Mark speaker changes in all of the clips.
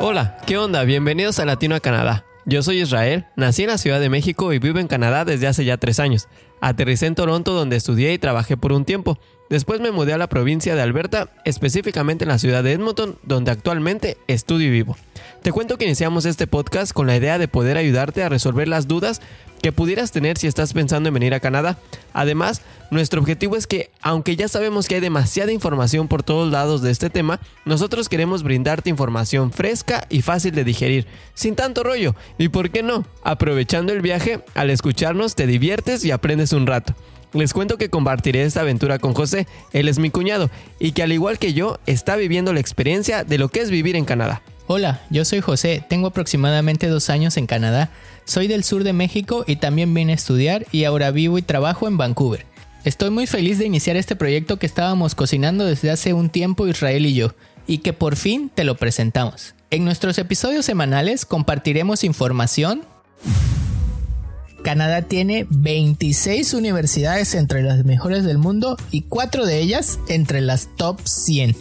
Speaker 1: Hola, ¿qué onda? Bienvenidos a Latino a Canadá. Yo soy Israel, nací en la Ciudad de México y vivo en Canadá desde hace ya tres años. Aterricé en Toronto donde estudié y trabajé por un tiempo. Después me mudé a la provincia de Alberta, específicamente en la ciudad de Edmonton, donde actualmente estudio y vivo. Te cuento que iniciamos este podcast con la idea de poder ayudarte a resolver las dudas que pudieras tener si estás pensando en venir a Canadá. Además, nuestro objetivo es que, aunque ya sabemos que hay demasiada información por todos lados de este tema, nosotros queremos brindarte información fresca y fácil de digerir, sin tanto rollo. Y por qué no, aprovechando el viaje, al escucharnos te diviertes y aprendes un rato. Les cuento que compartiré esta aventura con José, él es mi cuñado, y que al igual que yo, está viviendo la experiencia de lo que es vivir en Canadá.
Speaker 2: Hola, yo soy José, tengo aproximadamente dos años en Canadá, soy del sur de México y también vine a estudiar y ahora vivo y trabajo en Vancouver. Estoy muy feliz de iniciar este proyecto que estábamos cocinando desde hace un tiempo Israel y yo, y que por fin te lo presentamos. En nuestros episodios semanales compartiremos información. Canadá tiene 26 universidades entre las mejores del mundo y 4 de ellas entre las top 100.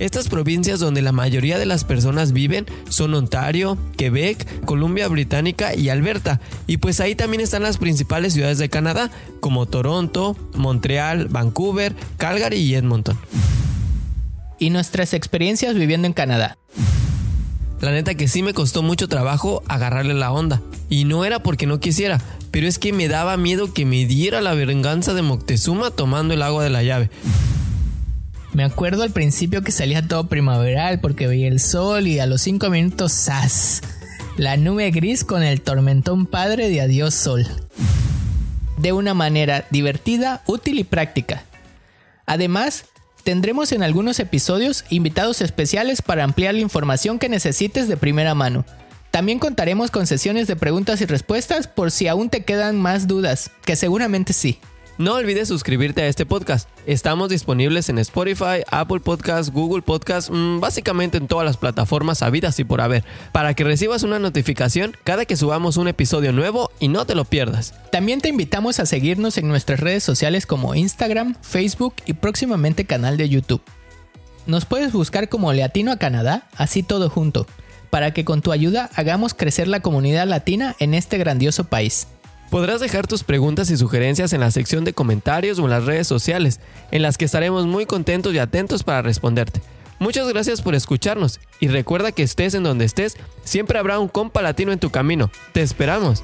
Speaker 1: Estas provincias donde la mayoría de las personas viven son Ontario, Quebec, Columbia Británica y Alberta. Y pues ahí también están las principales ciudades de Canadá, como Toronto, Montreal, Vancouver, Calgary y Edmonton.
Speaker 2: Y nuestras experiencias viviendo en Canadá.
Speaker 1: La neta que sí me costó mucho trabajo agarrarle la onda. Y no era porque no quisiera, pero es que me daba miedo que me diera la venganza de Moctezuma tomando el agua de la llave.
Speaker 2: Me acuerdo al principio que salía todo primaveral porque veía el sol y a los 5 minutos ¡zas! La nube gris con el tormentón padre de adiós sol. De una manera divertida, útil y práctica. Además, tendremos en algunos episodios invitados especiales para ampliar la información que necesites de primera mano. También contaremos con sesiones de preguntas y respuestas por si aún te quedan más dudas, que seguramente sí.
Speaker 1: No olvides suscribirte a este podcast. Estamos disponibles en Spotify, Apple Podcasts, Google Podcasts, mmm, básicamente en todas las plataformas habidas y por haber, para que recibas una notificación cada que subamos un episodio nuevo y no te lo pierdas.
Speaker 2: También te invitamos a seguirnos en nuestras redes sociales como Instagram, Facebook y próximamente canal de YouTube. Nos puedes buscar como Latino a Canadá, así todo junto, para que con tu ayuda hagamos crecer la comunidad latina en este grandioso país.
Speaker 1: Podrás dejar tus preguntas y sugerencias en la sección de comentarios o en las redes sociales, en las que estaremos muy contentos y atentos para responderte. Muchas gracias por escucharnos y recuerda que estés en donde estés, siempre habrá un compa latino en tu camino. Te esperamos.